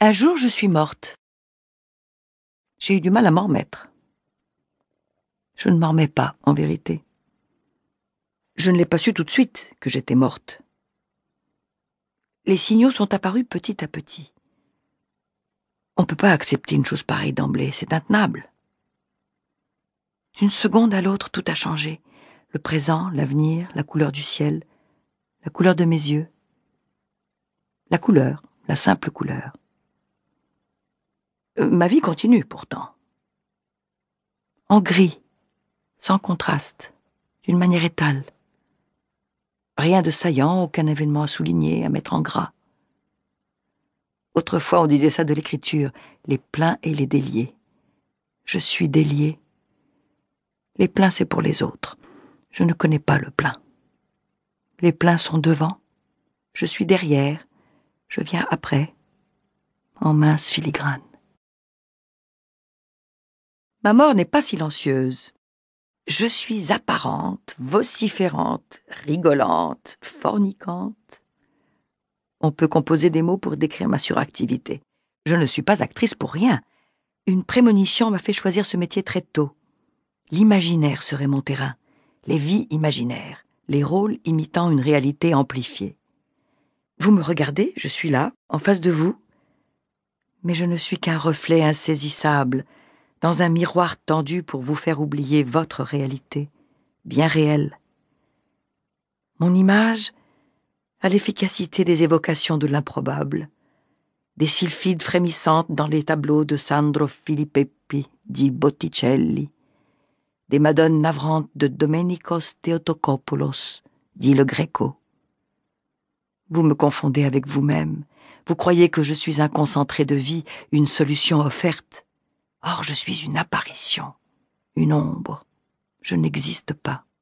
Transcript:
Un jour, je suis morte. J'ai eu du mal à m'en remettre. Je ne m'en remets pas, en vérité. Je ne l'ai pas su tout de suite que j'étais morte. Les signaux sont apparus petit à petit. On ne peut pas accepter une chose pareille d'emblée, c'est intenable. D'une seconde à l'autre, tout a changé. Le présent, l'avenir, la couleur du ciel, la couleur de mes yeux. La couleur, la simple couleur. Ma vie continue pourtant. En gris, sans contraste, d'une manière étale. Rien de saillant, aucun événement à souligner, à mettre en gras. Autrefois on disait ça de l'écriture, les pleins et les déliés. Je suis délié. Les pleins c'est pour les autres. Je ne connais pas le plein. Les pleins sont devant. Je suis derrière. Je viens après, en mince filigrane. Ma mort n'est pas silencieuse. Je suis apparente, vociférante, rigolante, fornicante. On peut composer des mots pour décrire ma suractivité. Je ne suis pas actrice pour rien. Une prémonition m'a fait choisir ce métier très tôt. L'imaginaire serait mon terrain, les vies imaginaires, les rôles imitant une réalité amplifiée. Vous me regardez, je suis là, en face de vous, mais je ne suis qu'un reflet insaisissable, dans un miroir tendu pour vous faire oublier votre réalité, bien réelle. Mon image a l'efficacité des évocations de l'improbable, des sylphides frémissantes dans les tableaux de Sandro Filippeppi dit Botticelli, des madones navrantes de Domenikos Theotokopoulos, dit le Gréco. Vous me confondez avec vous-même, vous croyez que je suis un concentré de vie, une solution offerte. Or je suis une apparition, une ombre. Je n'existe pas.